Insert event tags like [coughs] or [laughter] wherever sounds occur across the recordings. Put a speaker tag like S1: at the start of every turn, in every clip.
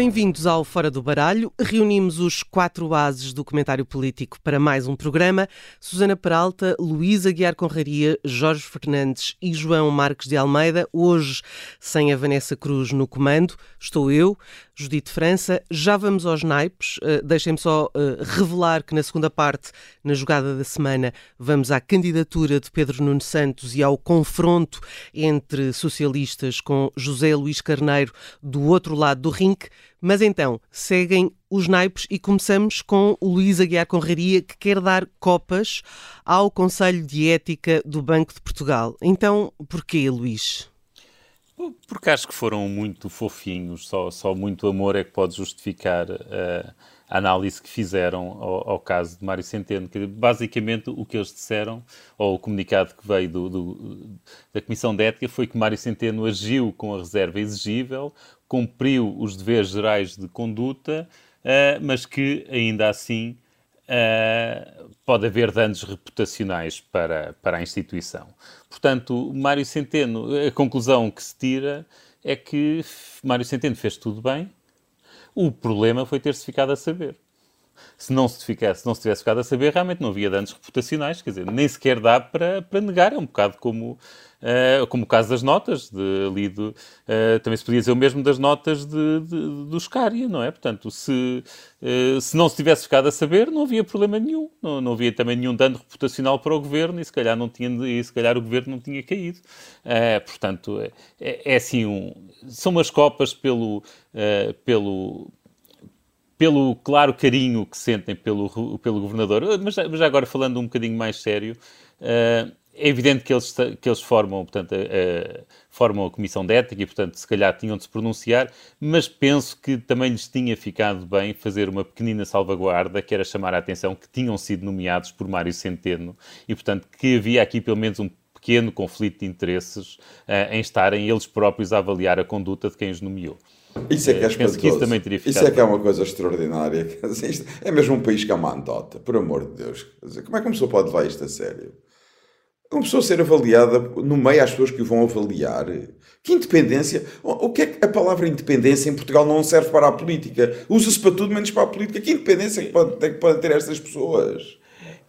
S1: Bem-vindos ao Fora do Baralho. Reunimos os quatro ases do comentário político para mais um programa. Susana Peralta, Luísa Guiar Conraria, Jorge Fernandes e João Marques de Almeida. Hoje, sem a Vanessa Cruz no comando, estou eu, Judite França. Já vamos aos naipes. Uh, Deixem-me só uh, revelar que na segunda parte, na jogada da semana, vamos à candidatura de Pedro Nuno Santos e ao confronto entre socialistas com José Luís Carneiro do outro lado do rinque. Mas então, seguem os naipes e começamos com o Luís Aguiar Conraria, que quer dar copas ao Conselho de Ética do Banco de Portugal. Então, porquê, Luís?
S2: Porque acho que foram muito fofinhos, só, só muito amor é que pode justificar uh, a análise que fizeram ao, ao, caso de Mário Centeno. Que basicamente o que eles disseram, ou o comunicado que veio do, do, da Comissão de Ética, foi que Mário Centeno agiu com a reserva exigível, cumpriu os deveres gerais de conduta, uh, mas que ainda assim uh, pode haver danos reputacionais para, para a instituição. Portanto, Mário Centeno, a conclusão que se tira é que Mário Centeno fez tudo bem, o problema foi ter-se ficado a saber. Se não se, ficasse, não se tivesse ficado a saber, realmente não havia danos reputacionais, quer dizer, nem sequer dá para, para negar, é um bocado como Uh, como o caso das notas, de, ali do, uh, também se podia dizer o mesmo das notas de, de, do Scária, não é? Portanto, se, uh, se não se tivesse ficado a saber, não havia problema nenhum, não, não havia também nenhum dano reputacional para o governo e se calhar, não tinha, e se calhar o governo não tinha caído. portanto, é, é, é, assim, um, são umas copas pelo, pelo, pelo claro carinho que sentem pelo, pelo governador, mas, mas agora falando um bocadinho mais sério, uh, é evidente que eles, que eles formam, portanto, a, a, formam a Comissão de Ética e, portanto, se calhar tinham de se pronunciar, mas penso que também lhes tinha ficado bem fazer uma pequenina salvaguarda, que era chamar a atenção que tinham sido nomeados por Mário Centeno e, portanto, que havia aqui pelo menos um pequeno conflito de interesses uh, em estarem eles próprios a avaliar a conduta de quem os nomeou.
S3: Isso é que é espantoso. Que isso, também teria ficado isso é que é uma coisa extraordinária. [laughs] É mesmo um país que é uma andota, por amor de Deus. Como é que uma pessoa pode levar isto a sério? Uma pessoa ser avaliada no meio às pessoas que o vão avaliar. Que independência? O que é que a palavra independência em Portugal não serve para a política? Usa-se para tudo menos para a política. Que independência é que podem pode ter estas pessoas?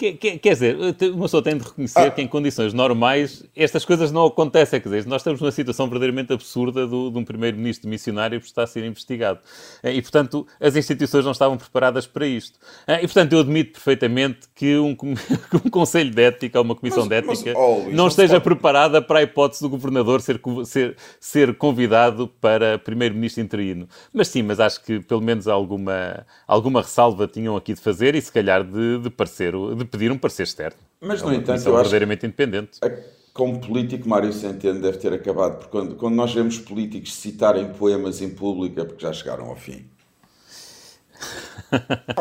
S2: Quer, quer dizer, uma pessoa tem de reconhecer ah. que em condições normais estas coisas não acontecem. Quer dizer, nós estamos numa situação verdadeiramente absurda do, de um primeiro-ministro missionário que está a ser investigado. Eh, e, portanto, as instituições não estavam preparadas para isto. Eh, e, portanto, eu admito perfeitamente que um, [laughs] um Conselho de Ética, uma Comissão mas, de Ética, mas, oh, não esteja pode... preparada para a hipótese do governador ser, ser, ser convidado para primeiro-ministro interino. Mas sim, mas acho que pelo menos alguma, alguma ressalva tinham aqui de fazer e, se calhar, de, de parecer. De pedir um parecer externo.
S3: Mas, é no entanto, eu
S2: verdadeiramente independente.
S3: Como político, Mário Centeno deve ter acabado, porque quando, quando nós vemos políticos citarem poemas em público é porque já chegaram ao fim.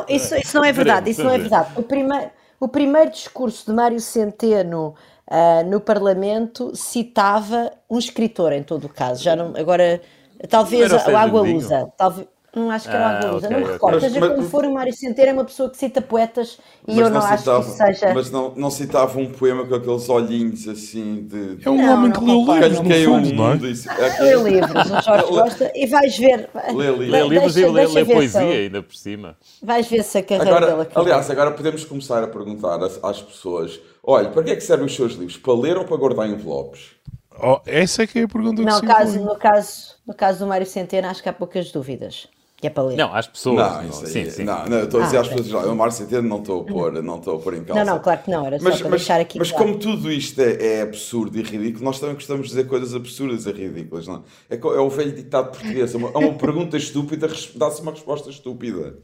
S4: Isso, isso não é verdade, isso não é verdade. O primeiro, o primeiro discurso de Mário Centeno uh, no Parlamento citava um escritor, em todo o caso. Já não, agora, talvez o Água Lusa. Talvez, não acho que era ah, uma okay, não me recordo. Okay. Seja mas, como for, o Mário Centeiro é uma pessoa que cita poetas e eu não, não acho citava, que seja.
S3: Mas não, não citava um poema com aqueles olhinhos assim de.
S5: É um não, homem que leu livros, no fundo, não é?
S4: é? Lê livros, o Jorge Costa, e vais ver.
S2: Lê, lê livros e lê, lê poesia ainda por cima.
S4: Vais ver se a carreira
S3: agora,
S4: dele aqui.
S3: Aliás, agora podemos começar a perguntar às, às pessoas: olha, para que é que servem os seus livros? Para ler ou para guardar envelopes?
S5: Oh, essa é que é a pergunta
S4: não, que caso, no caso No caso do Mário Centeno, acho que há poucas dúvidas. Que é para ler.
S2: Não, às pessoas.
S3: Não, isso sim, sim. Não, não, estou a dizer ah, às pessoas. Eu, Mário Centeno, não estou a pôr, não estou a pôr em causa.
S4: Não, não, claro que não. Era só mas, para mas, deixar aqui.
S3: Mas claro. como tudo isto é, é, absurdo e ridículo, nós também gostamos de dizer coisas absurdas e ridículas, não é? É, é o velho ditado português. É uma, é uma pergunta estúpida, dá-se uma resposta estúpida.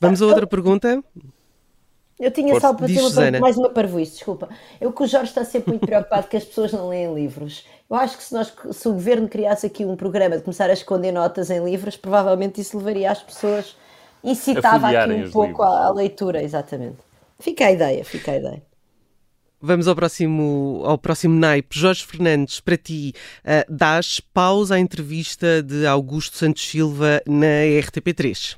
S1: Vamos a outra pergunta.
S4: Eu tinha só para ter uma, mais uma parvoíce, desculpa. Eu que o Jorge está sempre muito preocupado que as pessoas não leem livros. Eu acho que se, nós, se o governo criasse aqui um programa de começar a esconder notas em livros, provavelmente isso levaria as pessoas, incitava aqui um pouco à, à, leitura, exatamente. Fica a ideia, fica a ideia.
S1: Vamos ao próximo, ao próximo naipe. Jorge Fernandes, para ti, uh, dás pausa à entrevista de Augusto Santos Silva na RTP3?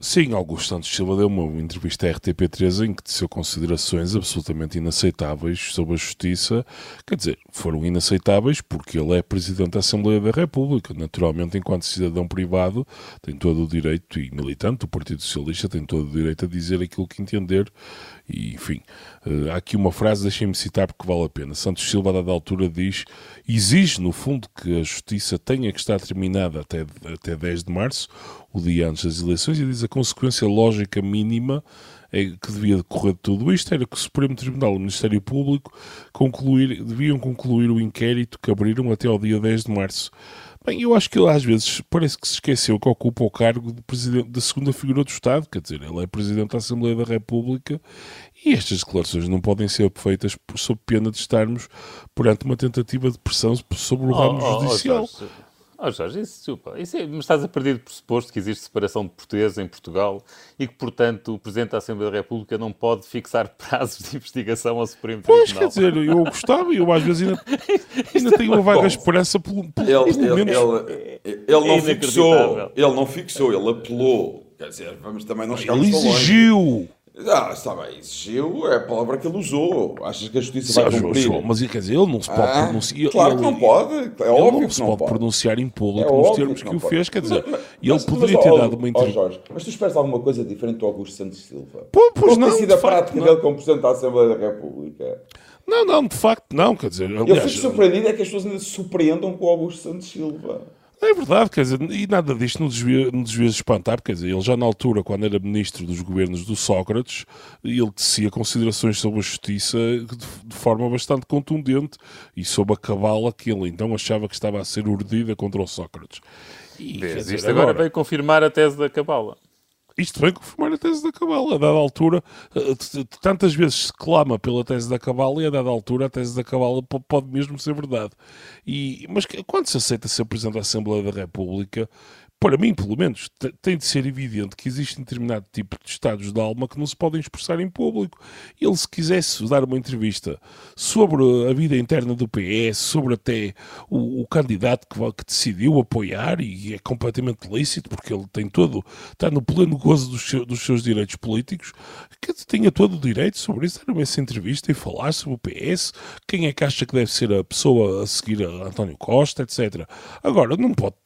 S5: Sim, Augusto Santos Silva deu uma entrevista à RTP3 em que teceu considerações absolutamente inaceitáveis sobre a justiça. Quer dizer, foram inaceitáveis porque ele é Presidente da Assembleia da República. Naturalmente, enquanto cidadão privado, tem todo o direito, e militante do Partido Socialista, tem todo o direito a dizer aquilo que entender. E, enfim, uh, há aqui uma frase, deixem-me citar porque vale a pena. Santos Silva, a dada altura, diz: exige, no fundo, que a justiça tenha que estar terminada até, até 10 de março o dia antes das eleições e diz a consequência lógica mínima é que devia decorrer de tudo isto era que o Supremo Tribunal e o Ministério Público concluir, deviam concluir o inquérito que abriram até ao dia 10 de março. Bem, eu acho que ele às vezes parece que se esqueceu que ocupa o cargo de presidente da segunda figura do Estado, quer dizer, ele é Presidente da Assembleia da República e estas declarações não podem ser feitas sob pena de estarmos perante uma tentativa de pressão sobre o ramo oh, oh, judicial. Oh,
S2: Oh, Jorge, isso, isso é, mas estás a perder de pressuposto que existe separação de portugueses em Portugal e que, portanto, o Presidente da Assembleia da República não pode fixar [laughs] prazos de investigação ao Supremo
S5: Tribunal. Pois, quer dizer, eu gostava e eu às vezes ainda, [laughs] ainda é tenho uma vaga esperança pelo,
S3: pelo, ele, ele, ele, ele, não é fixou, ele não fixou, ele apelou. Quer dizer, vamos também não chegar
S5: Ele exigiu.
S3: Ah, está bem, exigiu é a palavra que ele usou. Achas que a justiça vai cumprir? João,
S5: mas quer dizer, ele não se pode ah, pronunciar.
S3: Claro que não pode, é óbvio
S5: não
S3: que
S5: se
S3: não
S5: pode, pronunciar em público é nos termos que, que o fez. Quer dizer, mas, ele mas, poderia mas, ter dado uma
S3: entrevista. Oh, mas tu esperas alguma coisa diferente do Augusto Santos Silva?
S5: Pô, pois não.
S3: tem sido a prática não. dele como Presidente da Assembleia da República?
S5: Não, não, de facto não. Quer dizer, aliás,
S3: eu fico surpreendido é que as pessoas ainda se surpreendam com o Augusto Santos Silva.
S5: É verdade, quer dizer, e nada disto nos devia, nos devia espantar, quer dizer, ele já na altura, quando era ministro dos governos do Sócrates, ele tecia considerações sobre a justiça de, de forma bastante contundente e sobre a cabala que ele então achava que estava a ser urdida contra o Sócrates.
S2: E, Vês, dizer, isto agora, agora veio confirmar a tese da cabala.
S5: Isto vem confirmar a tese da Cabala. A dada altura, eh, tantas vezes se clama pela tese da Cabala e a dada altura a tese da Cabala pode mesmo ser verdade. E, mas quando se aceita ser Presidente da Assembleia da República, para mim, pelo menos, tem de ser evidente que existe um determinado tipo de estados de alma que não se podem expressar em público. Ele, se quisesse dar uma entrevista sobre a vida interna do PS, sobre até o, o candidato que, que, decidiu apoiar, e é completamente lícito, porque ele tem todo, está no pleno gozo dos, seu, dos seus direitos políticos, que tenha todo o direito sobre isso, dar essa entrevista e falar sobre o PS, quem é que acha que deve ser a pessoa a seguir a António Costa, etc. Agora, não pode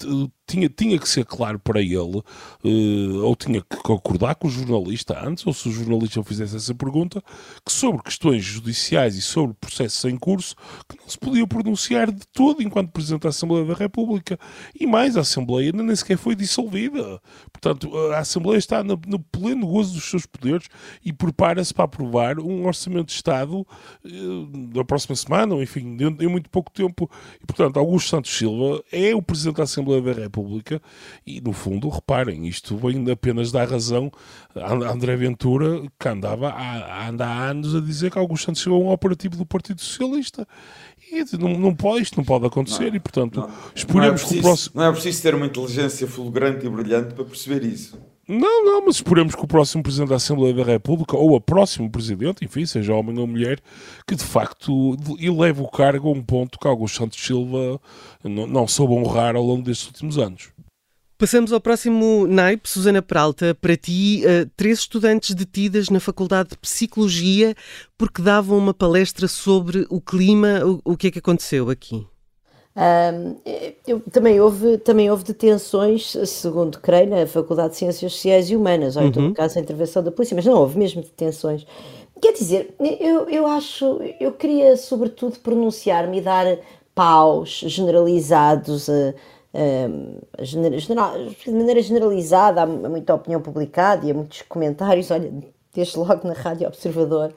S5: tinha, tinha que ser claro para ele, uh, ou tinha que concordar com o jornalista antes, ou se o jornalista fizesse essa pergunta, que sobre questões judiciais e sobre processos em curso, que não se podia pronunciar de todo enquanto Presidente da Assembleia da República. E mais, a Assembleia ainda nem sequer foi dissolvida. Portanto, a Assembleia está no, no pleno gozo dos seus poderes e prepara-se para aprovar um orçamento de Estado uh, da próxima semana, ou enfim, em muito pouco tempo. E, portanto, Augusto Santos Silva é o Presidente da Assembleia da República República e, no fundo, reparem, isto vem apenas dar razão a André Ventura, que andava há, anda há anos a dizer que Augusto Santos chegou a um operativo do Partido Socialista. E não, não pode, isto não pode acontecer não, e, portanto, não, esperemos
S3: não
S5: é preciso, que o próximo...
S3: Não é preciso ter uma inteligência fulgurante e brilhante para perceber isso.
S5: Não, não, mas esperemos que o próximo Presidente da Assembleia da República, ou a próximo Presidente, enfim, seja homem ou mulher, que de facto eleve o cargo a um ponto que Augusto Santos Silva não, não soube honrar ao longo destes últimos anos.
S1: Passamos ao próximo naipe, Susana Peralta. Para ti, uh, três estudantes detidas na Faculdade de Psicologia porque davam uma palestra sobre o clima. O que é que aconteceu aqui?
S4: Um, eu, também, houve, também houve detenções, segundo creio, na Faculdade de Ciências Sociais e Humanas, ou em todo uhum. caso a intervenção da polícia, mas não houve mesmo detenções. Quer dizer, eu, eu acho, eu queria sobretudo pronunciar-me e dar paus generalizados, uh, uh, general, de maneira generalizada, há muita opinião publicada e há muitos comentários, olha, desde logo na Rádio Observador,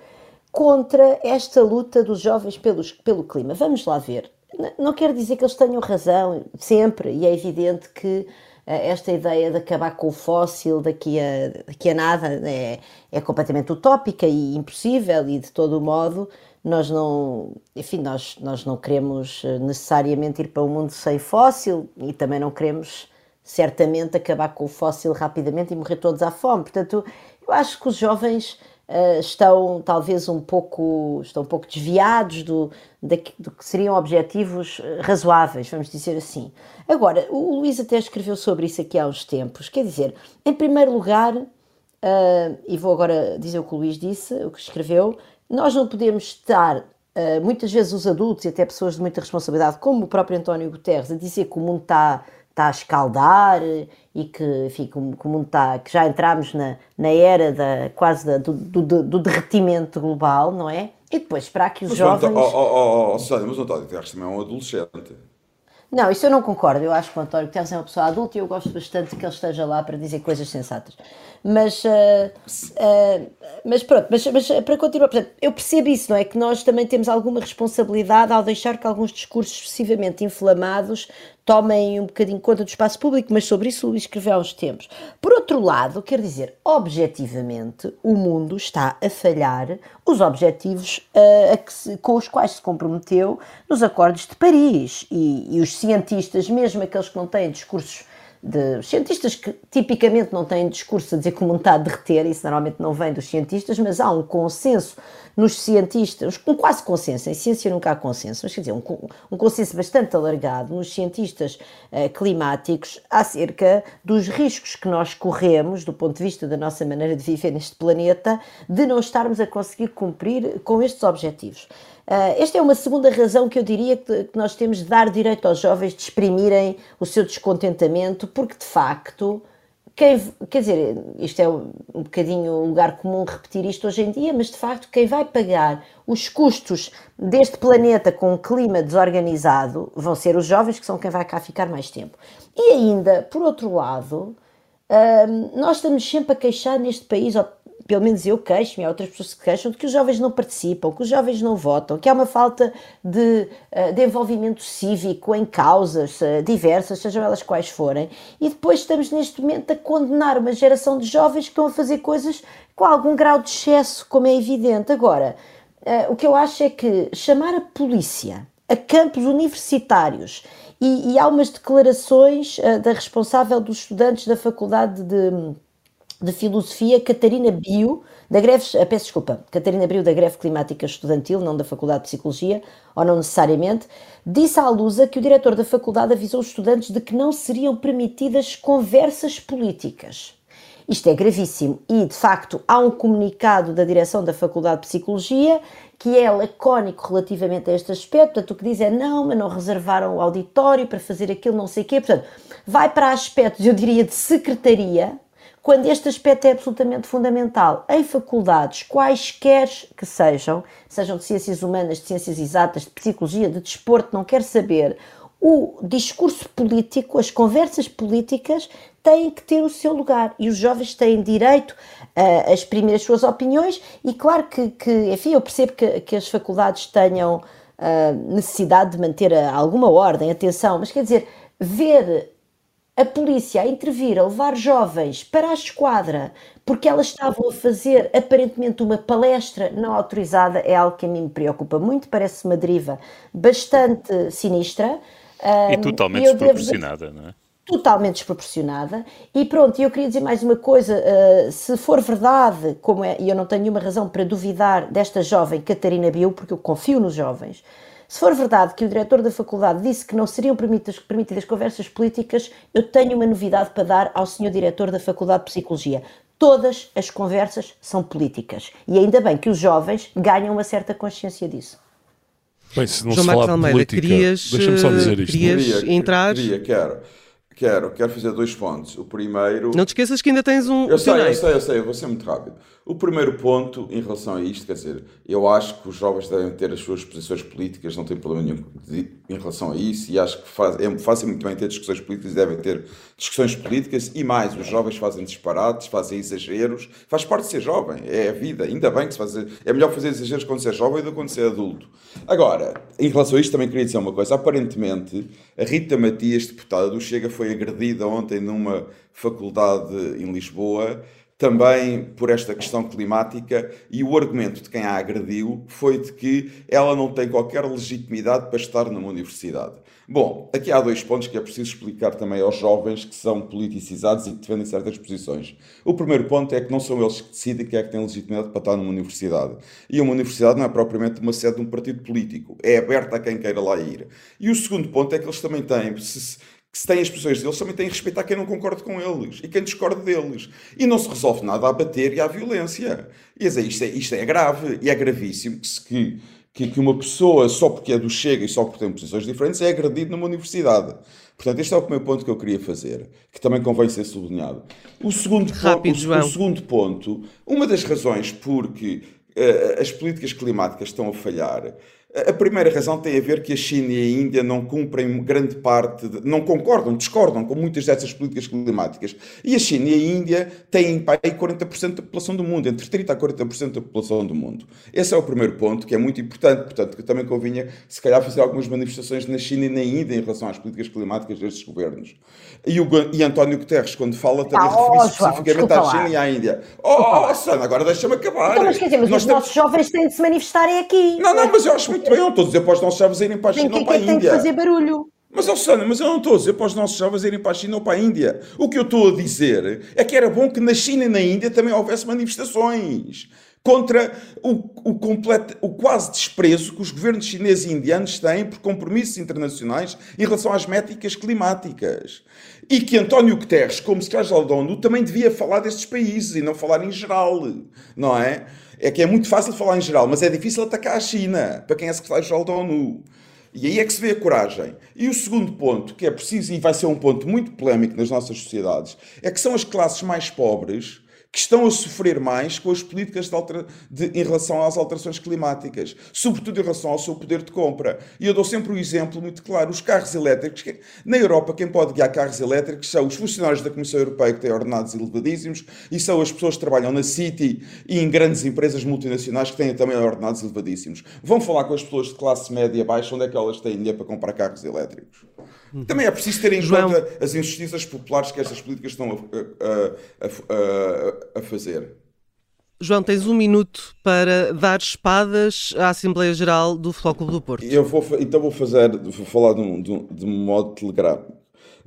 S4: contra esta luta dos jovens pelos, pelo clima. Vamos lá ver. Não quer dizer que eles tenham razão, sempre, e é evidente que eh, esta ideia de acabar com o fóssil daqui a, daqui a nada é, é completamente utópica e impossível, e de todo modo nós não, enfim, nós, nós não queremos eh, necessariamente ir para um mundo sem fóssil e também não queremos certamente acabar com o fóssil rapidamente e morrer todos à fome. Portanto, eu acho que os jovens uh, estão talvez um pouco, estão um pouco desviados do, do que seriam objetivos razoáveis, vamos dizer assim. Agora, o Luís até escreveu sobre isso aqui há uns tempos, quer dizer, em primeiro lugar, uh, e vou agora dizer o que o Luís disse, o que escreveu, nós não podemos estar Uh, muitas vezes os adultos e até pessoas de muita responsabilidade, como o próprio António Guterres, a dizer que o mundo está está a escaldar e que, enfim, como, está, que já entramos na, na era da, quase da, do, do, do, derretimento global, não é? E depois esperar que os mas, jovens... Oh,
S3: oh, oh, oh, Sónia, mas o António Guterres também é um adolescente.
S4: Não, isso eu não concordo. Eu acho que o António Guterres é uma pessoa adulta e eu gosto bastante que ele esteja lá para dizer coisas sensatas. Mas, uh, uh, mas pronto, mas, mas para continuar, portanto, eu percebo isso, não é? Que nós também temos alguma responsabilidade ao deixar que alguns discursos excessivamente inflamados tomem um bocadinho conta do espaço público, mas sobre isso o Luís escreveu há uns tempos. Por outro lado, quer dizer, objetivamente, o mundo está a falhar os objetivos uh, se, com os quais se comprometeu nos acordos de Paris. E, e os cientistas, mesmo aqueles que não têm discursos de cientistas que tipicamente não têm discurso a dizer que o mundo está a derreter, isso normalmente não vem dos cientistas, mas há um consenso nos cientistas, um quase consenso, em ciência nunca há consenso, mas quer dizer, um, um consenso bastante alargado nos cientistas uh, climáticos acerca dos riscos que nós corremos, do ponto de vista da nossa maneira de viver neste planeta, de não estarmos a conseguir cumprir com estes objetivos. Uh, esta é uma segunda razão que eu diria que, nós temos de dar direito aos jovens de exprimirem o seu descontentamento, porque de facto, quem, quer dizer, isto é um, bocadinho um lugar comum repetir isto hoje em dia, mas de facto, quem vai pagar os custos deste planeta com um clima desorganizado vão ser os jovens, que são quem vai cá ficar mais tempo. E ainda, por outro lado, uh, nós estamos sempre a queixar neste país, pelo menos eu queixo-me, há outras pessoas que queixam, de que os jovens não participam, que os jovens não votam, que há uma falta de, eh, de envolvimento cívico em causas eh, diversas, sejam elas quais forem, e depois estamos neste momento a condenar uma geração de jovens que estão a fazer coisas com algum grau de excesso, como é evidente. Agora, eh, o que eu acho é que chamar a polícia a campos universitários e, e há umas declarações da responsável dos estudantes da Faculdade de de Filosofia Catarina Bio, da greve, eh, peço desculpa, Catarina Bio da greve climática estudantil, não da Faculdade de Psicologia, ou não necessariamente, disse à Lusa que o diretor da faculdade avisou os estudantes de que não seriam permitidas conversas políticas. Isto é gravíssimo. E, de facto, há um comunicado da direção da Faculdade de Psicologia que é lacónico relativamente a este aspecto, portanto, o que diz é não, mas não reservaram o auditório para fazer aquilo, não sei o quê, portanto, vai para aspectos, eu diria, de secretaria, quando este aspecto é absolutamente fundamental em faculdades, quaisquer que sejam, sejam de ciências humanas, de ciências exatas, de psicologia, de desporto, não quer saber, o discurso político, as conversas políticas têm que ter o seu lugar. E os jovens têm direito a, a exprimir as suas opiniões e claro que, que enfim, eu percebo que, que as faculdades tenham necessidade de manter alguma ordem, atenção, mas quer dizer, ver a polícia a intervir, a levar jovens para a esquadra, porque elas estavam a fazer aparentemente uma palestra não autorizada, é algo que a mim me preocupa muito, parece uma deriva bastante sinistra.
S2: E totalmente desproporcionada, devo... não é?
S4: totalmente desproporcionada. E pronto, eu queria dizer mais uma coisa: uh, se for verdade, como é, e eu não tenho nenhuma razão para duvidar desta jovem Catarina Biu, porque eu confio nos jovens, se for verdade que o diretor da faculdade disse que não seriam permitidas, permitidas conversas políticas, eu tenho uma novidade para dar ao senhor diretor da Faculdade de Psicologia. Todas as conversas são políticas. E ainda bem que os jovens ganham uma certa consciência disso.
S5: Bem, se não João se Marcos Almeida, política, querias, deixa-me só dizer isto.
S1: Querias queria, entrar...
S3: Queria, quero. Quero, quero fazer dois pontos. O primeiro.
S1: Não te esqueças que ainda tens um.
S3: Eu sei, eu sei, eu sei, eu vou ser muito rápido. O primeiro ponto em relação a isto, quer dizer, eu acho que os jovens devem ter as suas posições políticas, não tem problema nenhum em relação a isso, e acho que faz, é, fazem muito bem ter discussões políticas devem ter discussões políticas, e mais, os jovens fazem disparates, fazem exageros, faz parte de ser jovem, é a vida, ainda bem que se faz. É melhor fazer exageros quando se é jovem do que quando se é adulto. Agora, em relação a isto, também queria dizer uma coisa. Aparentemente, a Rita Matias, deputada do Chega, foi agredida ontem numa faculdade em Lisboa também por esta questão climática e o argumento de quem a agrediu foi de que ela não tem qualquer legitimidade para estar numa universidade. Bom, aqui há dois pontos que é preciso explicar também aos jovens que são politicizados e que defendem certas posições. O primeiro ponto é que não são eles que decidem quem é que tem legitimidade para estar numa universidade. E uma universidade não é propriamente uma sede de um partido político, é aberta a quem queira lá ir. E o segundo ponto é que eles também têm, se, que se têm as posições deles, também têm que respeitar quem não concorda com eles e quem discorda deles. E não se resolve nada a bater e à violência. E dizer, isto, é, isto é grave e é gravíssimo que, se, que que, que uma pessoa, só porque é do Chega e só porque tem posições diferentes, é agredida numa universidade. Portanto, este é o primeiro ponto que eu queria fazer, que também convém ser sublinhado. O segundo,
S1: Rápido,
S3: ponto, o, o segundo ponto, uma das razões porque uh, as políticas climáticas estão a falhar a primeira razão tem a ver que a China e a Índia não cumprem grande parte, de, não concordam, discordam com muitas dessas políticas climáticas. E a China e a Índia têm aí 40% da população do mundo, entre 30% a 40% da população do mundo. Esse é o primeiro ponto, que é muito importante, portanto, que também convinha, se calhar, fazer algumas manifestações na China e na Índia em relação às políticas climáticas destes governos. E, o, e António Guterres, quando fala, também ah, refere-se especificamente à China lá. e à Índia. Oh, oh Sana, agora deixa-me acabar.
S4: Então, mas quer dizer, mas Nós os temos... nossos jovens têm de se manifestarem aqui.
S3: Não, não, mas eu acho muito muito bem, eu não estou a dizer para os nossos jovens irem para a China ou para a Índia. Tem que
S4: fazer barulho.
S3: Mas, Alessandra, mas eu não estou a dizer para os nossos jovens irem para a China ou para a Índia. O que eu estou a dizer é que era bom que na China e na Índia também houvesse manifestações contra o, o, completo, o quase desprezo que os governos chineses e indianos têm por compromissos internacionais em relação às métricas climáticas. E que António Guterres, como secretário da ONU, também devia falar destes países e não falar em geral, não é? É que é muito fácil falar em geral, mas é difícil atacar a China, para quem é secretário-geral da ONU. E aí é que se vê a coragem. E o segundo ponto, que é preciso, e vai ser um ponto muito polémico nas nossas sociedades, é que são as classes mais pobres que estão a sofrer mais com as políticas de de... em relação às alterações climáticas, sobretudo em relação ao seu poder de compra. E eu dou sempre um exemplo muito claro: os carros elétricos. Na Europa, quem pode guiar carros elétricos são os funcionários da Comissão Europeia, que têm ordenados elevadíssimos, e são as pessoas que trabalham na City e em grandes empresas multinacionais que têm também ordenados elevadíssimos. Vão falar com as pessoas de classe média baixa onde é que elas têm dinheiro para comprar carros elétricos. Também é preciso ter em João... conta as injustiças populares que estas políticas estão a, a, a, a, fazer.
S1: João, tens um minuto para dar espadas à Assembleia Geral do Futebol Clube do Porto.
S3: Eu vou, então vou fazer, vou falar de um, de um, de um modo telegrama,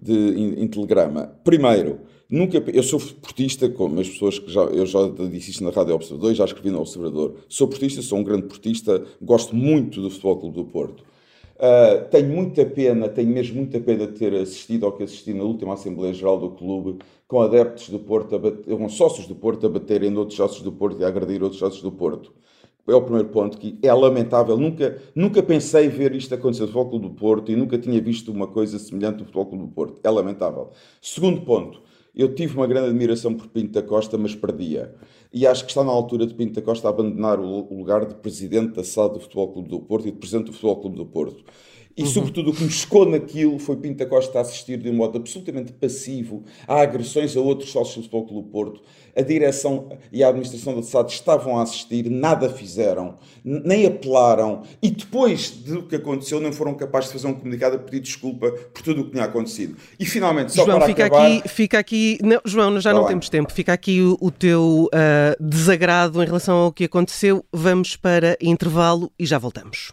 S3: de, em, em, telegrama. Primeiro, nunca, eu sou portista, como as pessoas que já, eu já disse isto na Rádio Observador, já escrevi no Observador. Sou portista, sou um grande portista, gosto muito do Futebol Clube do Porto. Uh, tenho muita pena, tenho mesmo muita pena de ter assistido ao que assisti na última Assembleia Geral do Clube, com adeptos do Porto, bater, com sócios do Porto a baterem outros sócios do Porto e a agredir outros sócios do Porto. É o primeiro ponto que é lamentável. Nunca, nunca pensei ver isto acontecer no Futebol Clube do Porto e nunca tinha visto uma coisa semelhante no Futebol Clube do Porto. É lamentável. Segundo ponto, eu tive uma grande admiração por Pinto da Costa, mas perdia e acho que está na altura de Pinto da Costa abandonar o lugar de presidente da SAD do Futebol Clube do Porto e de presidente do Futebol Clube do Porto. E, uhum. sobretudo, o que me chocou naquilo foi Pinto da Costa a assistir de um modo absolutamente passivo a agressões a outros sócios do Futebol Clube do Porto. A direção e a administração da SAD estavam a assistir, nada fizeram, nem apelaram e depois do que aconteceu não foram capazes de fazer um comunicado a pedir desculpa por tudo o que tinha acontecido. E finalmente, só
S1: João,
S3: para
S1: fica
S3: acabar...
S1: Aqui, fica aqui... Não, João, já tá não bem. temos tempo. Fica aqui o, o teu uh, desagrado em relação ao que aconteceu. Vamos para intervalo e já voltamos.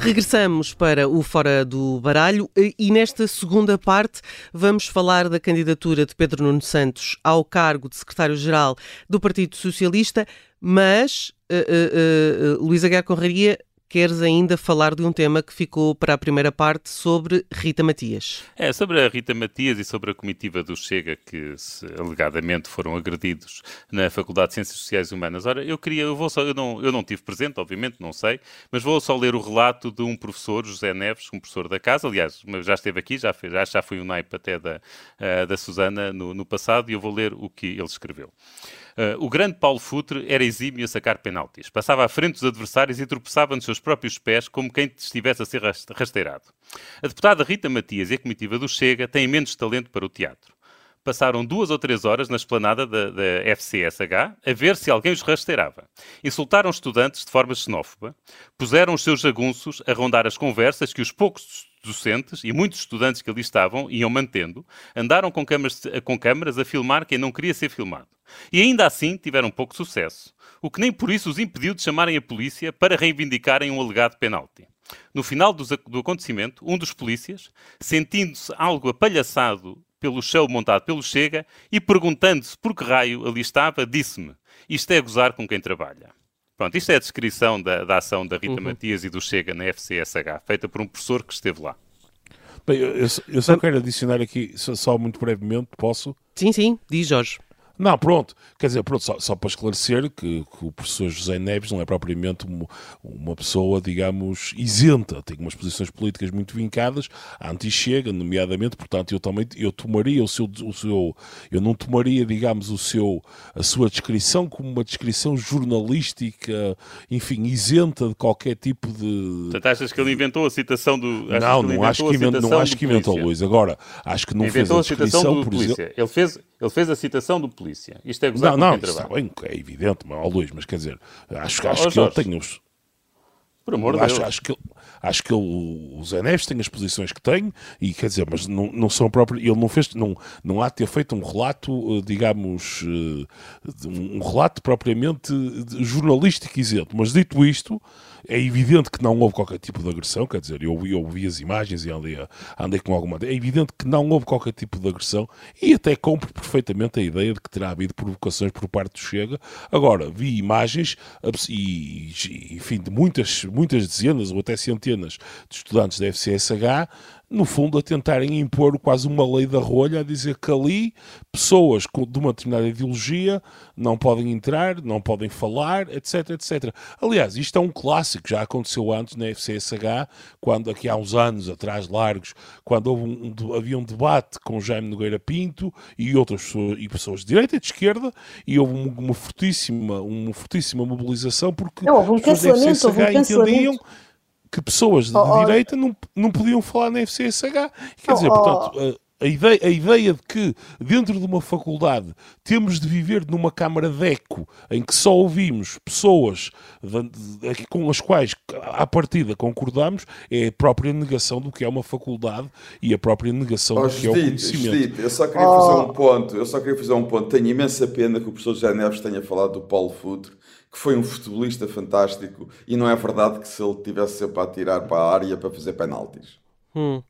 S1: Regressamos para o Fora do Baralho e nesta segunda parte vamos falar da candidatura de Pedro Nuno Santos ao cargo de secretário-geral do Partido Socialista, mas uh, uh, uh, Conraria queres ainda falar de um tema que ficou para a primeira parte sobre Rita Matias.
S2: É, sobre a Rita Matias e sobre a comitiva do Chega que se, alegadamente foram agredidos na Faculdade de Ciências Sociais e Humanas. Ora, eu queria, eu vou só, eu não, eu não tive presente, obviamente, não sei, mas vou só ler o relato de um professor, José Neves, um professor da casa, aliás, já esteve aqui, já, fez, já, já foi o naipe até da, uh, da Susana no, no passado, e eu vou ler o que ele escreveu. Uh, o grande Paulo Futre era exímio a sacar penaltis. Passava à frente dos adversários e tropeçava nos seus próprios pés como quem estivesse a ser rasteirado. A deputada Rita Matias e a comitiva do Chega têm menos talento para o teatro. Passaram duas ou três horas na esplanada da, da FCSH a ver se alguém os rasteirava. Insultaram estudantes de forma xenófoba, puseram os seus jagunços a rondar as conversas que os poucos docentes e muitos estudantes que ali estavam iam mantendo, andaram com câmaras, com câmaras a filmar quem não queria ser filmado. E ainda assim tiveram pouco sucesso, o que nem por isso os impediu de chamarem a polícia para reivindicarem um alegado penalti. No final do, acontecimento, um dos polícias, sentindo-se algo apalhaçado pelo show montado pelo Chega e perguntando-se por que raio ali estava, disse-me: Isto é gozar com quem trabalha. Pronto, isto é a descrição da, da ação da Rita uhum. Matias e do Chega na FCSH, feita por um professor que esteve lá.
S5: Bem, eu, eu só quero adicionar aqui, só, só muito brevemente, posso?
S1: Sim, sim, diz Jorge.
S5: Não, pronto. Quer dizer, pronto, só, só para esclarecer que, que, o professor José Neves não é propriamente uma, uma, pessoa, digamos, isenta. Tem umas posições políticas muito vincadas, anti-chega, nomeadamente, portanto, eu também eu tomaria o seu, o seu. Eu não tomaria, digamos, o seu, a sua descrição como uma descrição jornalística, enfim, isenta de qualquer tipo de.
S2: Portanto, achas que ele inventou a citação do.
S5: Não, não acho que, invent, não acho que inventou, Luís. Agora, acho que não inventou fez a descrição, a citação do
S2: por polícia. Exemplo... Ele fez, ele fez a citação do polícia. Isto é gozar
S5: Não, não, está bem, é evidente, mas, ó Luís, mas quer dizer, acho, acho que ele tem os...
S2: Por amor
S5: de
S2: acho,
S5: Deus. Acho que, acho que ele, o Zé Neves tem as posições que tem e quer dizer, mas não, não são próprios. Ele não fez, não, não há de ter feito um relato, eh, digamos, eh, um relato propriamente jornalístico isento. Mas dito isto, é evidente que não houve qualquer tipo de agressão, quer dizer, eu, eu vi as imagens e andei, andei com alguma. É evidente que não houve qualquer tipo de agressão e até compro perfeitamente a ideia de que terá havido provocações por parte do Chega. Agora, vi imagens e, enfim, de muitas, muitas dezenas ou até centenas de estudantes da FCSH no fundo, a tentarem impor quase uma lei da rolha, a dizer que ali pessoas de uma determinada ideologia não podem entrar, não podem falar, etc, etc. Aliás, isto é um clássico, já aconteceu antes na FCSH, quando aqui há uns anos atrás, largos, quando houve um, havia um debate com Jaime Nogueira Pinto e outras pessoas, e pessoas de direita e de esquerda, e houve uma, uma fortíssima, uma fortíssima mobilização porque
S4: não, houve um
S5: as pessoas da FCSH entendiam que pessoas de, oh, direita não, não podiam falar na FCSH. Quer dizer, portanto, a, a, ideia, a ideia de que dentro de uma faculdade temos de viver numa câmara de eco em que só ouvimos pessoas de, de, com as quais, à partida, concordamos é a própria negação do que é uma faculdade e a própria negação oh, do que é o conhecimento.
S3: eu só queria fazer um ponto. Eu só queria fazer um ponto. Tenho imensa pena que o professor José Neves tenha falado do Paulo Futre que foi um futebolista fantástico e não é verdade que se ele tivesse sempre a atirar para a área para fazer penaltis.
S1: Hum.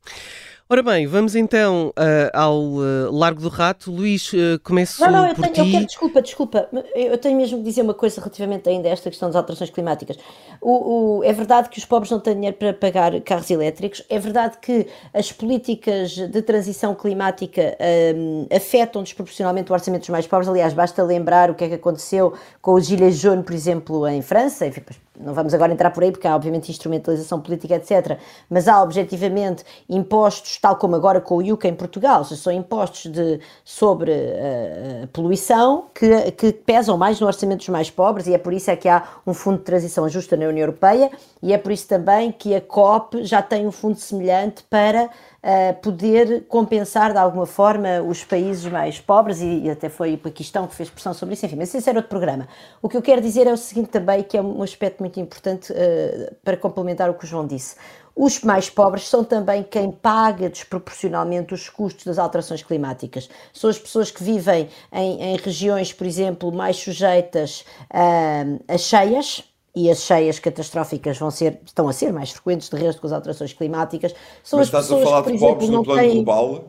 S1: Ora bem, vamos então uh, ao uh, Largo do Rato. Luís, uh, começo
S4: não, não, eu tenho. Eu quero, desculpa, desculpa. Eu tenho mesmo que dizer uma coisa relativamente ainda a esta questão das alterações climáticas. O, o, é verdade que os pobres não têm dinheiro para pagar carros elétricos. É verdade que as políticas de transição climática um, afetam desproporcionalmente o orçamento dos mais pobres. Aliás, basta lembrar o que é que aconteceu com os Gilets jaunes, por exemplo, em França. Enfim, não vamos agora entrar por aí porque há obviamente instrumentalização política, etc. Mas há objetivamente impostos, tal como agora com o IUCA em Portugal, são impostos de, sobre uh, poluição que, que pesam mais no orçamento dos mais pobres e é por isso é que há um fundo de transição justa na União Europeia e é por isso também que a COP já tem um fundo semelhante para uh, poder compensar de alguma forma os países mais pobres e, e, até foi o Paquistão que fez pressão sobre isso, enfim, mas esse era outro programa. O que eu quero dizer é o seguinte também, que é um aspecto muito importante uh, para complementar o que o João disse. Os mais pobres são também quem paga desproporcionalmente os custos das alterações climáticas. São as pessoas que vivem em, em regiões, por exemplo, mais sujeitas uh, a cheias, e as cheias catastróficas vão ser, estão a ser mais frequentes de resto com as alterações climáticas.
S3: São Mas as estás pessoas a falar que, por de pobres exemplo, no plano têm... global?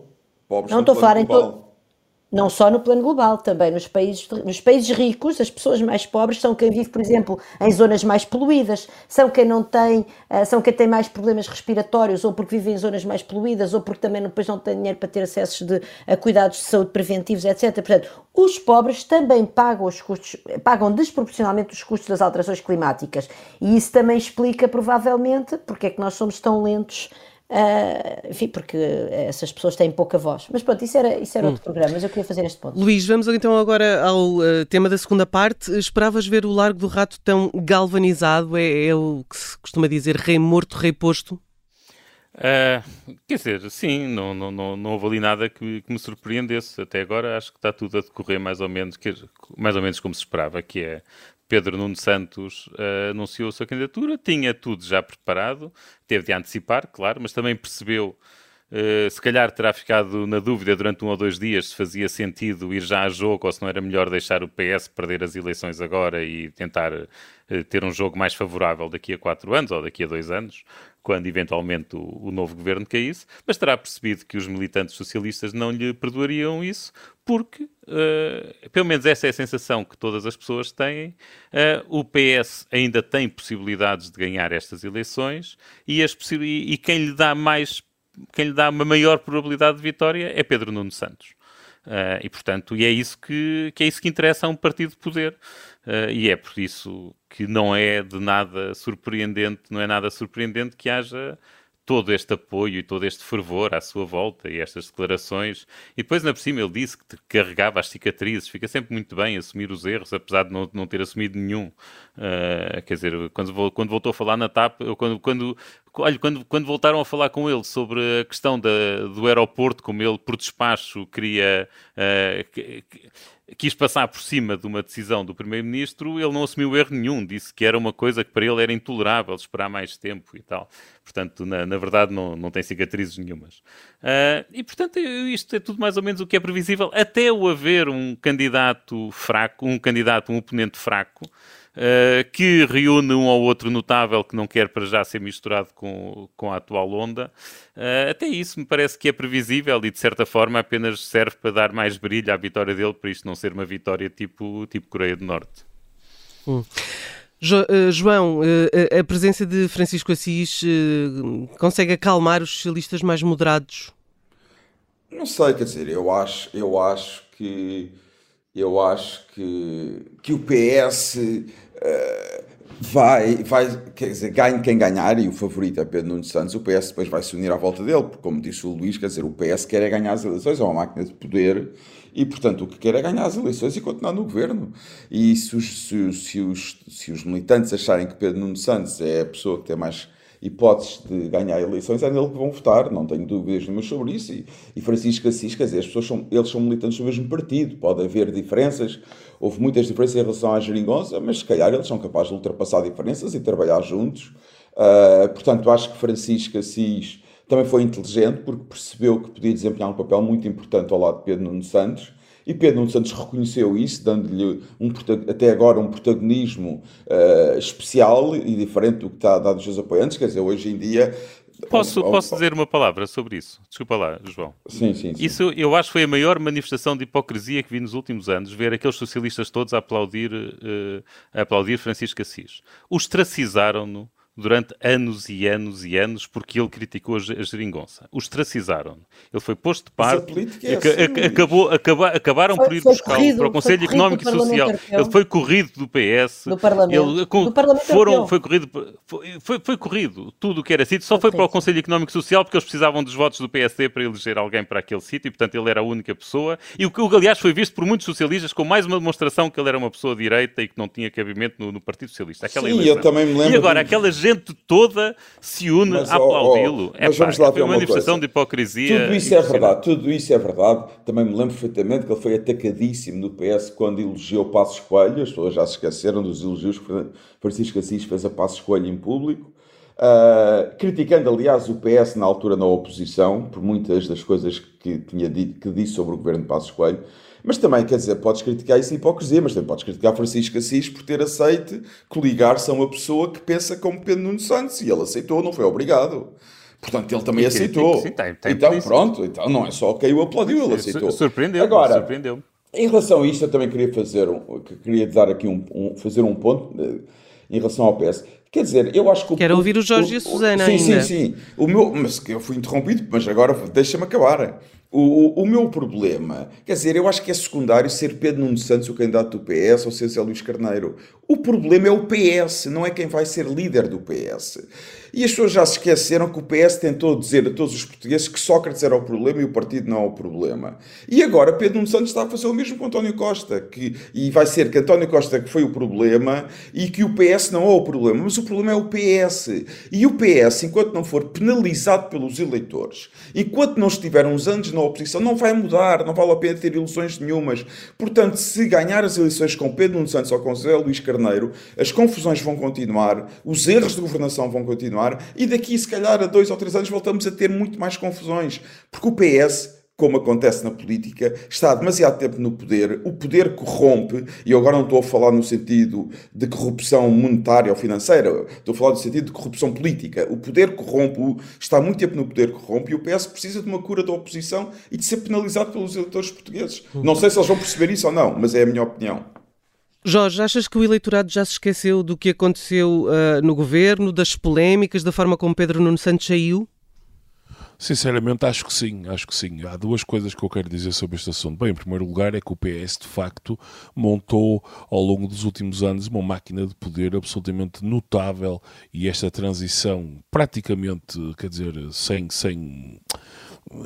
S4: Pobres não estou a falar em todo não só no plano global, também nos países, nos países ricos, as pessoas mais pobres são quem vive, por exemplo, em zonas mais poluídas, são quem não tem, eh, são quem tem mais problemas respiratórios, ou porque vive em zonas mais poluídas, ou porque também depois não tem dinheiro para ter acessos de, a cuidados de saúde preventivos, etc. Portanto, os pobres também pagam os custos, pagam desproporcionalmente os custos das alterações climáticas. E isso também explica, provavelmente, porque é que nós somos tão lentos Uh, enfim, porque essas pessoas têm pouca voz. Mas pronto, isso era, isso era hum. outro programa, mas eu queria fazer este ponto.
S1: Luís, vamos então agora ao uh, tema da segunda parte. Esperavas ver o Largo do Rato tão galvanizado? É, é o que se costuma dizer rei morto, rei posto?
S2: Uh, quer dizer, sim, não, não, não, não houve ali nada que, que, me surpreendesse. Até agora acho que está tudo a decorrer mais ou menos, mais ou menos como se esperava, que é Pedro Nuno Santos uh, anunciou a sua candidatura, tinha tudo já preparado, teve de antecipar, claro, mas também percebeu, uh, se calhar terá ficado na dúvida durante um ou dois dias se fazia sentido ir já a jogo ou se não era melhor deixar o PS perder as eleições agora e tentar uh, ter um jogo mais favorável daqui a quatro anos ou daqui a dois anos quando eventualmente o, o, novo governo caísse, mas terá percebido que os militantes socialistas não lhe perdoariam isso, porque, uh, pelo menos essa é a sensação que todas as pessoas têm, uh, o PS ainda tem possibilidades de ganhar estas eleições e, as e, e quem lhe dá mais, quem lhe dá uma maior probabilidade de vitória é Pedro Nuno Santos. Uh, e portanto, e é isso que, que é isso que interessa a um partido de poder. Uh, e é por isso que não é de nada surpreendente, não é nada surpreendente que haja todo este apoio e todo este fervor à sua volta e estas declarações. E depois, na por cima, ele disse que carregava as cicatrizes. Fica sempre muito bem assumir os erros, apesar de não, não ter assumido nenhum. Uh, quer dizer, quando, quando voltou a falar na TAP, quando, quando, olha, quando, quando voltaram a falar com ele sobre a questão da, do aeroporto, como ele, por despacho, queria. Uh, que, quis passar por cima de uma decisão do Primeiro-Ministro, ele não assumiu erro nenhum, disse que era uma coisa que para ele era intolerável esperar mais tempo e tal. Portanto, na, na verdade, não, não tem cicatrizes nenhumas. Uh, e, portanto, isto é tudo mais ou menos o que é previsível, até o haver um candidato fraco, um candidato, um oponente fraco, Uh, que reúne um ou outro notável que não quer para já ser misturado com, com a atual onda. Uh, até isso me parece que é previsível e, de certa forma, apenas serve para dar mais brilho à vitória dele, para isto não ser uma vitória tipo, tipo Coreia do Norte.
S1: Hum. Jo, uh, João, a presença de Francisco Assis consegue acalmar os socialistas mais moderados?
S3: Não sei, quer dizer, eu acho, eu acho que eu acho que, que o PS uh, eh, vai, vai, quer dizer, ganhe quem ganhar, e o favorito é Pedro Nuno Santos, o PS depois vai se unir à volta dele, porque como disse o Luís, quer dizer, o PS quer é ganhar as eleições, é uma máquina de poder, e portanto o que quer é ganhar as eleições e continuar no governo. E se os, se, se os, se os militantes acharem que Pedro Nuno Santos é a pessoa que tem mais hipóteses de ganhar eleições, é nele que vão votar, não tenho dúvidas nenhuma sobre isso. E, e Francisco Assis, quer dizer, as pessoas são, eles são militantes do mesmo partido, pode haver diferenças, houve muitas diferenças em relação à geringonça, mas se calhar eles são capazes de ultrapassar diferenças e trabalhar juntos. Uh, portanto, acho que Francisco Assis também foi inteligente porque percebeu que podia desempenhar um papel muito importante ao lado de Pedro Nuno Santos e Pedro Nuno Santos reconheceu isso, dando-lhe um, até agora um protagonismo uh, especial e diferente do que está dado aos seus apoiantes. Quer dizer, hoje em dia
S2: Posso, posso dizer uma palavra sobre isso? Desculpa lá, João.
S3: Sim, sim, sim.
S2: Isso eu acho que foi a maior manifestação de hipocrisia que vi nos últimos anos, ver aqueles socialistas todos a aplaudir, uh, a aplaudir Francisco Assis. Ostracizaram-no durante anos e anos e anos porque ele criticou a geringonça. O ostracizaram. Ele foi posto de parte. É assim, acabou, acabou, acabaram foi, por ir buscá-lo para o Conselho Económico e Social. Europeu. Ele foi corrido do PS.
S4: Do Parlamento. Ele, com, do Parlamento
S2: foram, foi corrido, foi, foi, foi, corrido tudo o que era sítio. Só foi para o Conselho Económico e Social porque eles precisavam dos votos do PSD para eleger alguém para aquele sítio e, portanto, ele era a única pessoa. E o que, aliás, foi visto por muitos socialistas como mais uma demonstração que ele era uma pessoa de direita e que não tinha cabimento no, no Partido Socialista.
S3: Aquela Sim, eu também me lembro.
S2: E agora, aquelas gente toda se une mas, a aplaudi-lo. é
S3: vamos lá
S2: uma manifestação de hipocrisia.
S3: Tudo isso é verdade, tudo isso é verdade. Também me lembro perfeitamente que ele foi atacadíssimo no PS quando elogiou Passos Coelho. As pessoas já se esqueceram dos elogios que Francisco Assis fez a Passos Coelho em público. Uh, criticando, aliás, o PS na altura na oposição, por muitas das coisas que, tinha dito, que disse sobre o governo de Passos Coelho. Mas também, quer dizer, podes criticar isso em hipocrisia, mas também podes criticar Francisco Assis por ter aceito coligar-se a uma pessoa que pensa como Pedro Nuno Santos. E ele aceitou, não foi obrigado. Portanto, ele também aceitou. Sim, tem, tem então, pronto, então não é só quem o aplaudiu, ele aceitou.
S2: Surpreendeu, Agora, surpreendeu.
S3: Em relação a isto, eu também queria fazer um, queria dar aqui um, um fazer um ponto eh, em relação ao PS. Quer dizer, eu acho que...
S1: Quero ouvir o Jorge o, e a Susana
S3: sim,
S1: ainda.
S3: Sim, sim, O meu, mas eu fui interrompido, mas agora deixa-me acabar. O, o, meu problema, quer dizer, eu acho que é secundário ser Pedro Nuno Santos o candidato do PS ou ser Zé Luís Carneiro. O problema é o PS, não é quem vai ser líder do PS. E as pessoas já se esqueceram que o PS tentou dizer a todos os portugueses que Sócrates era o problema e o partido não é o problema. E agora Pedro Nuno Santos está a fazer o mesmo com António Costa. Que, e vai ser que António Costa que foi o problema e que o PS não é o problema. Mas o problema é o PS. E o PS, enquanto não for penalizado pelos eleitores, enquanto não estiver uns anos na oposição, não vai mudar. Não vale a pena ter ilusões nenhumas. Portanto, se ganhar as eleições com Pedro Nuno Santos ou com José Luís Carneiro, as confusões vão continuar, os erros de governação vão continuar continuar e daqui, se calhar, a dois ou três anos voltamos a ter muito mais confusões. Porque o PS como acontece na política, está há demasiado tempo no poder, o poder corrompe, e agora não estou a falar no sentido de corrupção monetária ou financeira, estou a falar no sentido de corrupção política. O poder corrompe, está há muito tempo no poder corrompe, e o PS precisa de uma cura da oposição e de ser penalizado pelos eleitores portugueses. Não sei se eles vão perceber isso ou não, mas é a minha opinião.
S1: Jorge, achas que o eleitorado já se esqueceu do que aconteceu uh, no governo, das polémicas, da forma como Pedro Nuno Santos saiu?
S5: Sinceramente, acho que sim, acho que sim. Há duas coisas que eu quero dizer sobre este assunto. Bem, em primeiro lugar, é que o PS, de facto, montou ao longo dos últimos anos uma máquina de poder absolutamente notável e esta transição, praticamente, quer dizer, sem, sem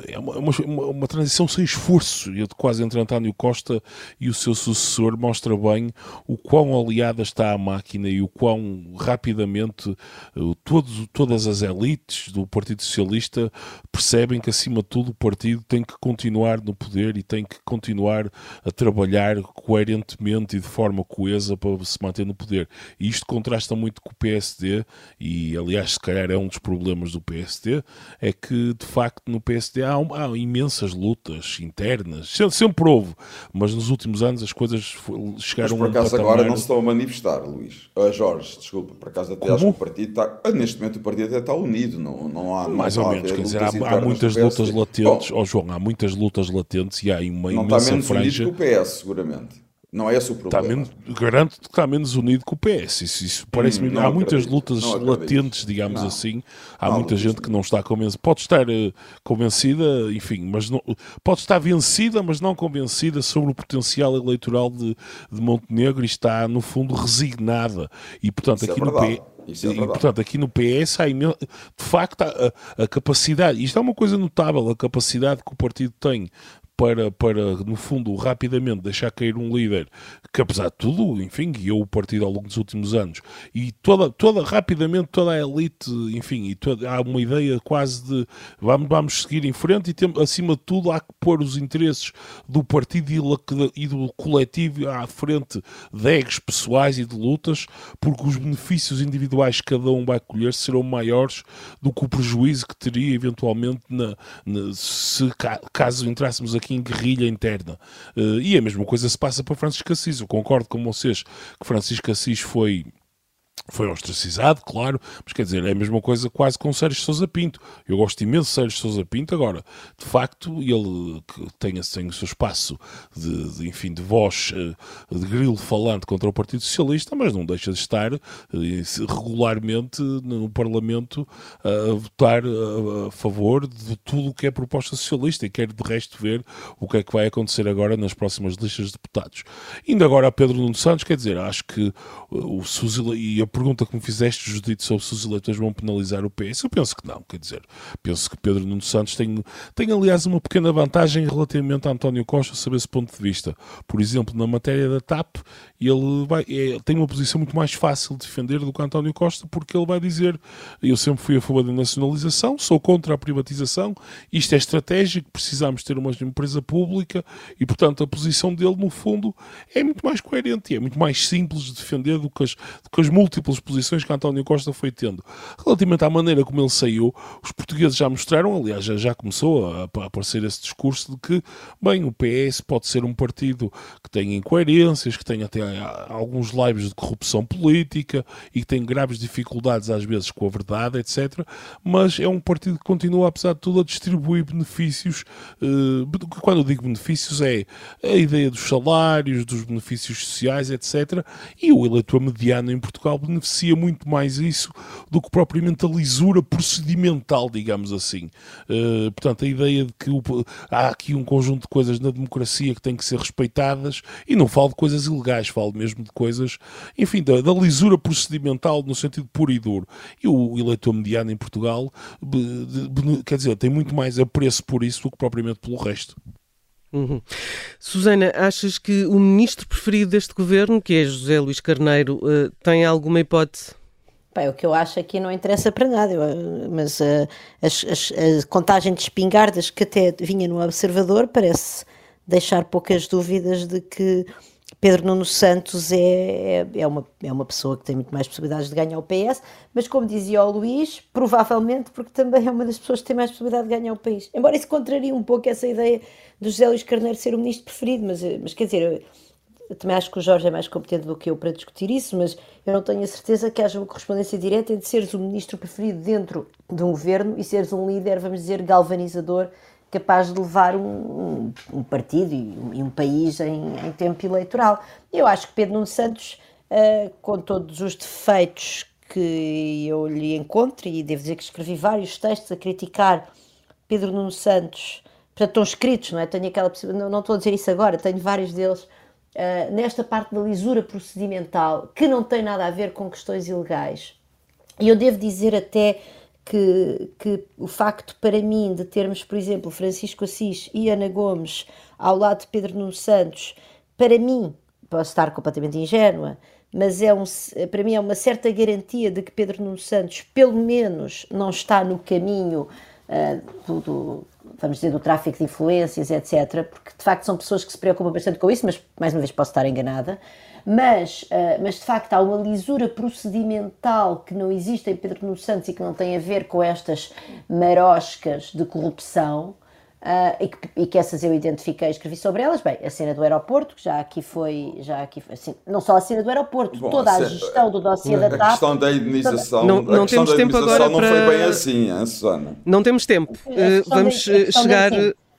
S5: é uma, uma, uma, transição sem esforço e quase entre António Costa e o seu sucessor mostra bem o quão aliada está a máquina e o quão rapidamente uh, todos, todas as elites do Partido Socialista percebem que acima de tudo o partido tem que continuar no poder e tem que continuar a trabalhar coerentemente e de forma coesa para se manter no poder. E isto contrasta muito com o PSD e aliás se calhar é um dos problemas do PSD, é que de facto no PSD PSD há, há imensas lutas internas, sempre houve, mas nos últimos anos as coisas chegaram
S3: mas por acaso a um agora não se estão a manifestar, Luís. Uh, Jorge, desculpa, por acaso até Como? acho que o partido está. Ah, neste momento o partido até está unido, não, não há.
S5: Mais ou menos, quer dizer, há, há muitas lutas latentes, ó oh, João, há muitas lutas latentes e há uma não imensa
S3: está menos
S5: franja.
S3: Unido que o PS, seguramente. Não é esse o problema.
S5: Está menos, garanto que está menos unido que o PS. Isso, isso parece-me. Hum, há muitas lutas latentes, digamos não. assim. Há não, muita gente que não está convencida. Pode estar uh, convencida, enfim, mas não, pode estar vencida, mas não convencida sobre o potencial eleitoral de, de Montenegro e está, no fundo, resignada. E, portanto, Isso é aqui é no P. É e, portanto, aqui no PS há de facto a, a, capacidade, isto é uma coisa notável, a capacidade que o partido tem para, para, no fundo, rapidamente deixar cair um líder que, apesar de tudo, enfim, guiou o partido ao longo dos últimos anos. E toda, toda rapidamente, toda a elite, enfim, e toda, há uma ideia quase de vamos, vamos seguir em frente e, tem, acima de tudo, há que pôr os interesses do partido e do coletivo à frente de egos pessoais e de lutas, porque os benefícios individuais que cada um vai colher serão maiores do que o prejuízo que teria eventualmente na, na se caso entrássemos aqui em guerrilha interna. Uh, e a mesma coisa se passa para Francisco Assis. Eu concordo com vocês que Francisco Assis foi foi ostracizado, claro, mas quer dizer, é a mesma coisa quase com Sérgio Sousa Pinto. Eu gosto imenso de Sérgio Sousa Pinto, agora, de facto, ele que tem, tem o seu espaço de, de, enfim, de voz eh, de grilo falante contra o Partido Socialista, mas não deixa de estar eh, regularmente no Parlamento a votar a, favor de tudo o que é proposta socialista e quer de resto ver o que é que vai acontecer agora nas próximas listas de deputados. Indo agora a Pedro Nuno Santos, quer dizer, acho que o Suzila e a pergunta que me fizeste, Judito, sobre se os eleitores vão penalizar o PS, eu penso que não, quer dizer, penso que Pedro Nuno Santos tem, tem aliás uma pequena vantagem relativamente a António Costa sob esse ponto de vista. Por exemplo, na matéria da TAP, ele vai, é, tem uma posição muito mais fácil de defender do que António Costa, porque ele vai dizer: Eu sempre fui a favor da nacionalização, sou contra a privatização, isto é estratégico, precisamos ter uma empresa pública e, portanto, a posição dele, no fundo, é muito mais coerente e é muito mais simples de defender do que as, do que as múltiplas posições que António Costa foi tendo. Relativamente à maneira como ele saiu, os portugueses já mostraram, aliás, já, já começou a, a aparecer esse discurso de que, bem, o PS pode ser um partido que tem incoerências, que tem até alguns lives de corrupção política e que tem graves dificuldades às vezes com a verdade, etc. Mas é um partido que continua, apesar de tudo, a distribuir benefícios. Eh, quando eu digo benefícios, é a ideia dos salários, dos benefícios sociais, etc. E o eleitor mediano em Portugal beneficia muito mais isso do que propriamente a lisura procedimental, digamos assim. Uh, portanto, a ideia de que o, há aqui um conjunto de coisas na democracia que têm que ser respeitadas, e não falo de coisas ilegais, falo mesmo de coisas, enfim, da, da lisura procedimental no sentido puro e duro. E o eleitor mediano em Portugal, quer dizer, tem muito mais apreço por isso do que propriamente pelo resto.
S1: Uhum. Susana, achas que o ministro preferido deste governo, que é José Luís Carneiro, uh, tem alguma hipótese?
S4: Bem, o que eu acho aqui não interessa para nada, eu, mas uh, as, as, a contagem de espingardas que até vinha no Observador parece deixar poucas dúvidas de que Pedro Nuno Santos é, é, é, uma, é uma pessoa que tem muito mais possibilidades de ganhar o PS, mas como dizia o Luís, provavelmente porque também é uma das pessoas que tem mais possibilidade de ganhar o país. Embora isso contraria um pouco essa ideia do José Luís Carneiro ser o ministro preferido, mas, mas quer dizer, eu, eu também acho que o Jorge é mais competente do que eu para discutir isso, mas eu não tenho a certeza que haja uma correspondência direta entre seres o ministro preferido dentro de um governo e seres um líder, vamos dizer, galvanizador capaz de levar um, um, partido e um, país em, em, tempo eleitoral. Eu acho que Pedro Nuno Santos, uh, com todos os defeitos que eu lhe encontro, e devo dizer que escrevi vários textos a criticar Pedro Nuno Santos, portanto, estão escritos, não é? Tenho aquela não, não estou a dizer isso agora, tenho vários deles. Uh, nesta parte da lisura procedimental, que não tem nada a ver com questões ilegais. E eu devo dizer até que, que o facto para mim de termos, por exemplo, Francisco Assis e Ana Gomes ao lado de Pedro Nuno Santos, para mim, posso estar completamente ingênua, mas é um, para mim é uma certa garantia de que Pedro Nuno Santos, pelo menos, não está no caminho uh, do, do, vamos dizer, do tráfico de influências, etc., porque de facto são pessoas que se preocupam bastante com isso, mas mais uma vez posso estar enganada mas, uh, mas de facto há uma lisura procedimental que não existe em Pedro Nuno Santos e que não tem a ver com estas maroscas de corrupção. Uh, e, que, e, que, essas eu identifiquei, escrevi sobre elas. Bem, a cena do aeroporto, que já aqui foi, já aqui foi assim, não só a cena do aeroporto, Bom, toda a, gestão do dossiê da TAP.
S3: A questão da indenização,
S1: não, não temos tempo agora
S3: não
S1: para...
S3: foi bem assim, hein, Susana?
S1: Não temos tempo. Uh, vamos da, chegar.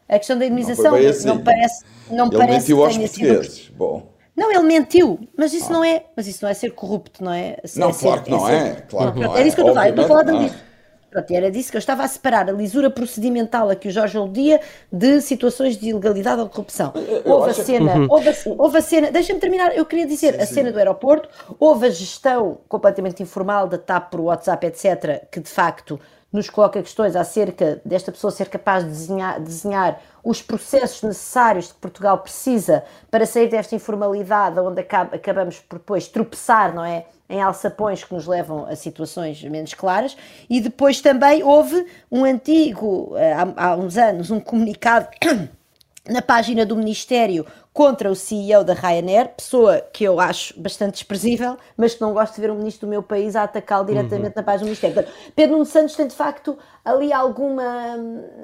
S4: a questão da indenização não, assim. não parece, não
S3: Ele
S4: parece
S3: mentiu aos portugueses. Sido... Bom.
S4: Não, ele mentiu, mas isso ah. não é, mas isso não é ser corrupto, não é?
S3: não, claro que não é, claro que não
S4: é. Era isso que eu estou a falar, estou a falar disso. Pronto, era disso que eu estava a separar a lisura procedimental a que o Jorge aludia de situações de ilegalidade ou corrupção. Houve a cena, uhum. houve, a, houve a cena, deixa-me terminar, eu queria dizer, sim, a sim. cena do aeroporto, houve a gestão completamente informal da TAP por WhatsApp, etc., que de facto nos coloca questões acerca desta pessoa ser capaz de desenhar, desenhar os processos necessários que Portugal precisa para sair desta informalidade onde acabamos por depois tropeçar, não é? Em alçapões que nos levam a situações menos claras, e depois também houve um antigo, eh, há, há uns anos, um comunicado [coughs] na página do Ministério contra o CEO da Ryanair, pessoa que eu acho bastante desprezível, mas que não gosto de ver um ministro do meu país a atacá-lo diretamente uhum. na página do Ministério. Portanto, Pedro Nuno Santos tem de facto ali alguma,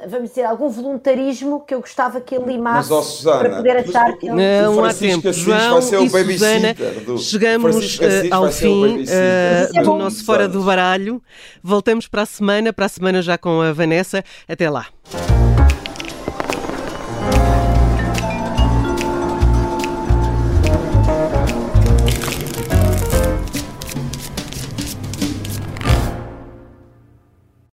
S4: vamos dizer, algum voluntarismo que eu gostava que ele limasse mas, oh, Susana, para poder achar que
S1: ele... Não há tempo. João e Susana, do... chegamos uh, ao fim uh, do nosso Fora do Baralho. Voltamos para a semana, para a semana já com a Vanessa. Até lá.